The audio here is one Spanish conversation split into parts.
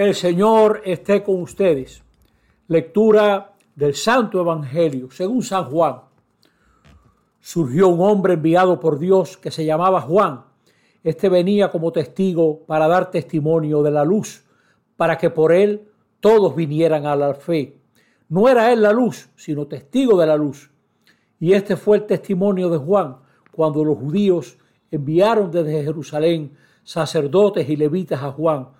El Señor esté con ustedes. Lectura del Santo Evangelio según San Juan. Surgió un hombre enviado por Dios que se llamaba Juan. Este venía como testigo para dar testimonio de la luz, para que por él todos vinieran a la fe. No era él la luz, sino testigo de la luz. Y este fue el testimonio de Juan cuando los judíos enviaron desde Jerusalén sacerdotes y levitas a Juan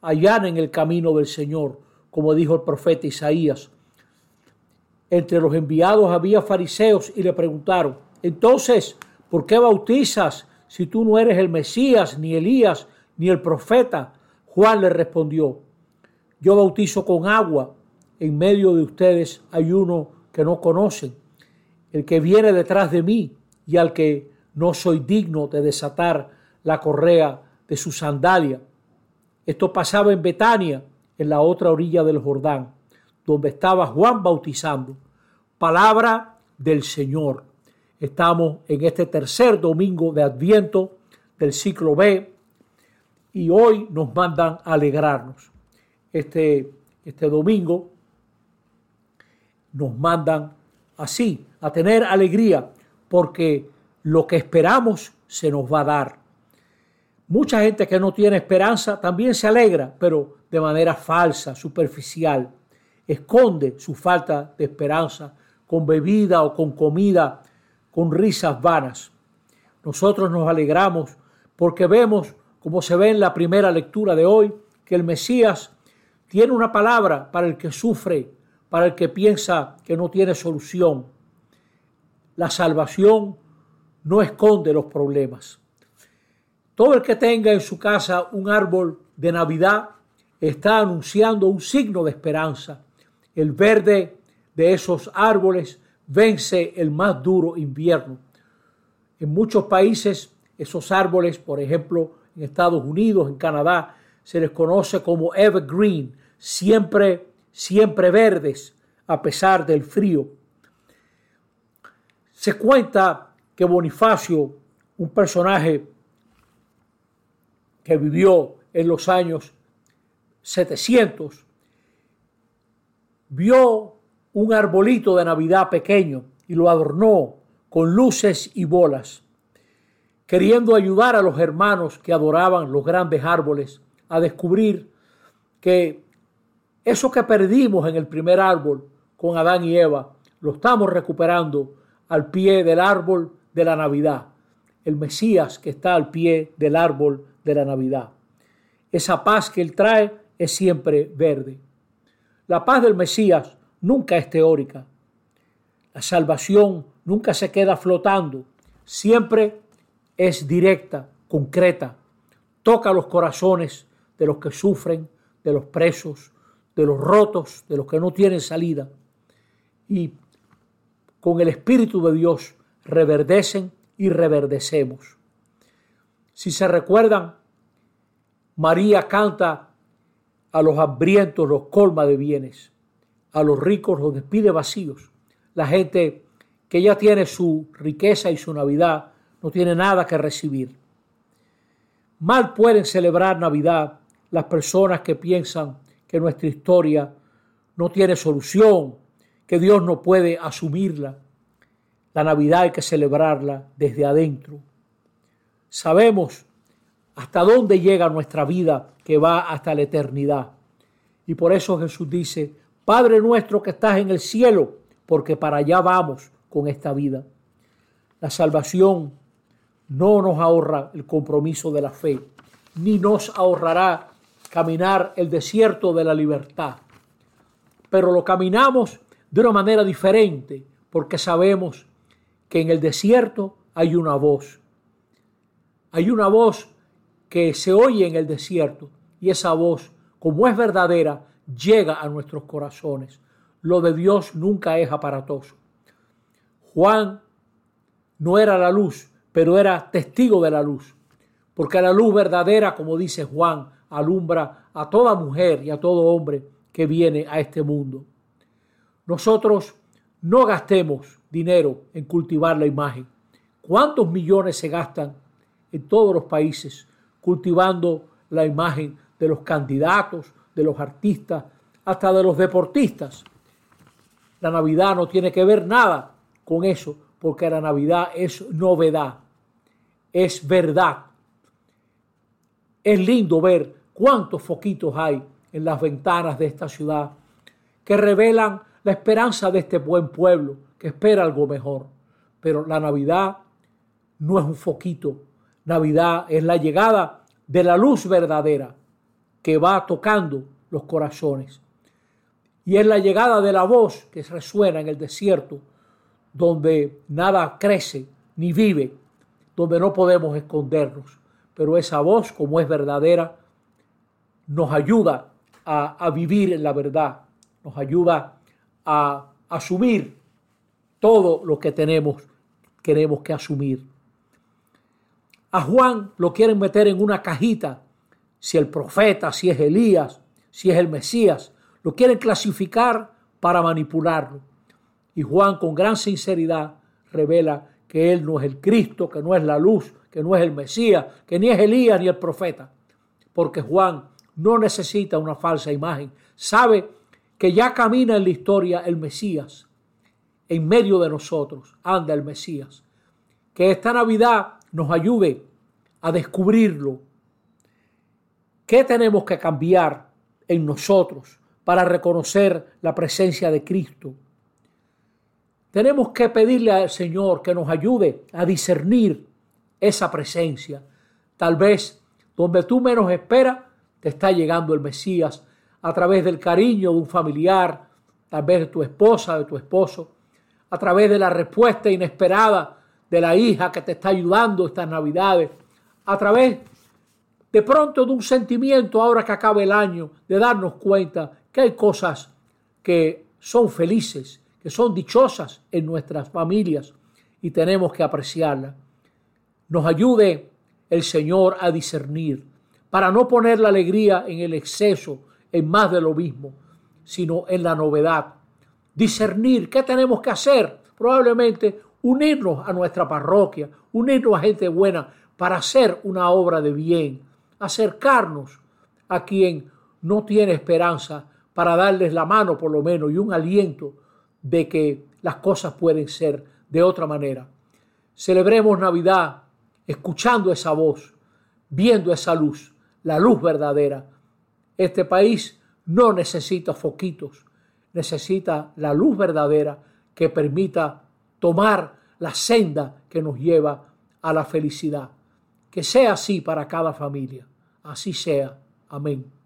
allá en el camino del Señor, como dijo el profeta Isaías. Entre los enviados había fariseos y le preguntaron, entonces, ¿por qué bautizas si tú no eres el Mesías, ni Elías, ni el profeta? Juan le respondió, yo bautizo con agua, en medio de ustedes hay uno que no conocen, el que viene detrás de mí y al que no soy digno de desatar la correa de su sandalia. Esto pasaba en Betania, en la otra orilla del Jordán, donde estaba Juan bautizando. Palabra del Señor. Estamos en este tercer domingo de Adviento del ciclo B y hoy nos mandan a alegrarnos. Este, este domingo nos mandan así, a tener alegría, porque lo que esperamos se nos va a dar. Mucha gente que no tiene esperanza también se alegra, pero de manera falsa, superficial. Esconde su falta de esperanza con bebida o con comida, con risas vanas. Nosotros nos alegramos porque vemos, como se ve en la primera lectura de hoy, que el Mesías tiene una palabra para el que sufre, para el que piensa que no tiene solución. La salvación no esconde los problemas. Todo el que tenga en su casa un árbol de Navidad está anunciando un signo de esperanza. El verde de esos árboles vence el más duro invierno. En muchos países, esos árboles, por ejemplo, en Estados Unidos, en Canadá, se les conoce como evergreen, siempre, siempre verdes, a pesar del frío. Se cuenta que Bonifacio, un personaje que vivió en los años 700, vio un arbolito de Navidad pequeño y lo adornó con luces y bolas, queriendo ayudar a los hermanos que adoraban los grandes árboles a descubrir que eso que perdimos en el primer árbol con Adán y Eva, lo estamos recuperando al pie del árbol de la Navidad, el Mesías que está al pie del árbol de la Navidad. Esa paz que Él trae es siempre verde. La paz del Mesías nunca es teórica. La salvación nunca se queda flotando, siempre es directa, concreta. Toca los corazones de los que sufren, de los presos, de los rotos, de los que no tienen salida. Y con el Espíritu de Dios reverdecen y reverdecemos. Si se recuerdan, María canta a los hambrientos, los colma de bienes, a los ricos los despide vacíos. La gente que ya tiene su riqueza y su Navidad no tiene nada que recibir. Mal pueden celebrar Navidad las personas que piensan que nuestra historia no tiene solución, que Dios no puede asumirla, la Navidad hay que celebrarla desde adentro. Sabemos hasta dónde llega nuestra vida que va hasta la eternidad. Y por eso Jesús dice, Padre nuestro que estás en el cielo, porque para allá vamos con esta vida. La salvación no nos ahorra el compromiso de la fe, ni nos ahorrará caminar el desierto de la libertad. Pero lo caminamos de una manera diferente, porque sabemos que en el desierto hay una voz. Hay una voz que se oye en el desierto y esa voz, como es verdadera, llega a nuestros corazones. Lo de Dios nunca es aparatoso. Juan no era la luz, pero era testigo de la luz, porque la luz verdadera, como dice Juan, alumbra a toda mujer y a todo hombre que viene a este mundo. Nosotros no gastemos dinero en cultivar la imagen. ¿Cuántos millones se gastan en todos los países cultivando la imagen de los candidatos, de los artistas, hasta de los deportistas? La Navidad no tiene que ver nada con eso, porque la Navidad es novedad, es verdad. Es lindo ver cuántos foquitos hay en las ventanas de esta ciudad que revelan la esperanza de este buen pueblo que espera algo mejor. Pero la Navidad no es un foquito, Navidad es la llegada de la luz verdadera que va tocando los corazones. Y es la llegada de la voz que resuena en el desierto, donde nada crece ni vive, donde no podemos escondernos. Pero esa voz, como es verdadera, nos ayuda a, vivir en la verdad, nos ayuda a asumir todo lo que tenemos, queremos que asumir. A Juan lo quieren meter en una cajita, si el profeta, si es Elías, si es el Mesías, lo quieren clasificar para manipularlo. Y Juan con gran sinceridad revela que él no es el Cristo, que no es la luz, que no es el Mesías, que ni es Elías ni el profeta. Porque Juan no necesita una falsa imagen. Sabe que ya camina en la historia el Mesías. En medio de nosotros anda el Mesías. Que esta Navidad nos ayude a descubrirlo. ¿Qué tenemos que cambiar en nosotros para reconocer la presencia de Cristo? Tenemos que pedirle al Señor que nos ayude a discernir esa presencia. Tal vez donde tú menos esperas, te está llegando el Mesías a través del cariño de un familiar, tal vez de tu esposa, de tu esposo, a través de la respuesta inesperada de la hija que te está ayudando estas navidades, a través de pronto de un sentimiento ahora que acaba el año, de darnos cuenta que hay cosas que son felices, que son dichosas en nuestras familias y tenemos que apreciarlas. Nos ayude el Señor a discernir para no poner la alegría en el exceso, en más de lo mismo, sino en la novedad. Discernir qué tenemos que hacer, probablemente unirnos a nuestra parroquia, unirnos a gente buena para hacer una obra de bien, acercarnos a quien no tiene esperanza para darles la mano por lo menos y un aliento de que las cosas pueden ser de otra manera. Celebremos Navidad escuchando esa voz, viendo esa luz la luz verdadera. Este país no necesita foquitos, necesita la luz verdadera que permita tomar la senda que nos lleva a la felicidad. Que sea así para cada familia. Así sea. Amén.